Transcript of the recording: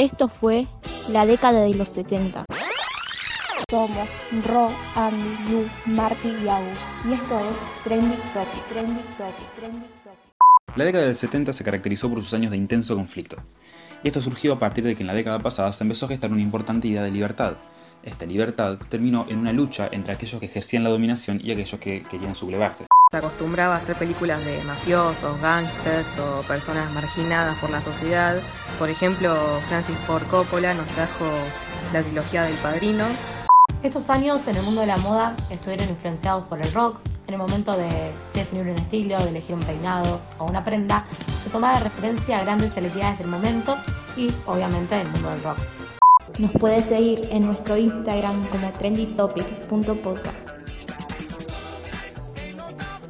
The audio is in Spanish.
Esto fue la década de los 70. Somos Ro, Andy, Yu, Marty y Agus. Y esto es Trending Topic, Trending Topic, Trending Topic. La década del 70 se caracterizó por sus años de intenso conflicto. Y esto surgió a partir de que en la década pasada se empezó a gestar una importante idea de libertad. Esta libertad terminó en una lucha entre aquellos que ejercían la dominación y aquellos que querían sublevarse. Se acostumbraba a hacer películas de mafiosos, gángsters o personas marginadas por la sociedad. Por ejemplo, Francis Ford Coppola nos trajo la trilogía del Padrino. Estos años en el mundo de la moda estuvieron influenciados por el rock. En el momento de definir un estilo, de elegir un peinado o una prenda, se tomaba de referencia a grandes celebridades del momento y obviamente del mundo del rock. Nos puedes seguir en nuestro Instagram como trendytopic.podcast.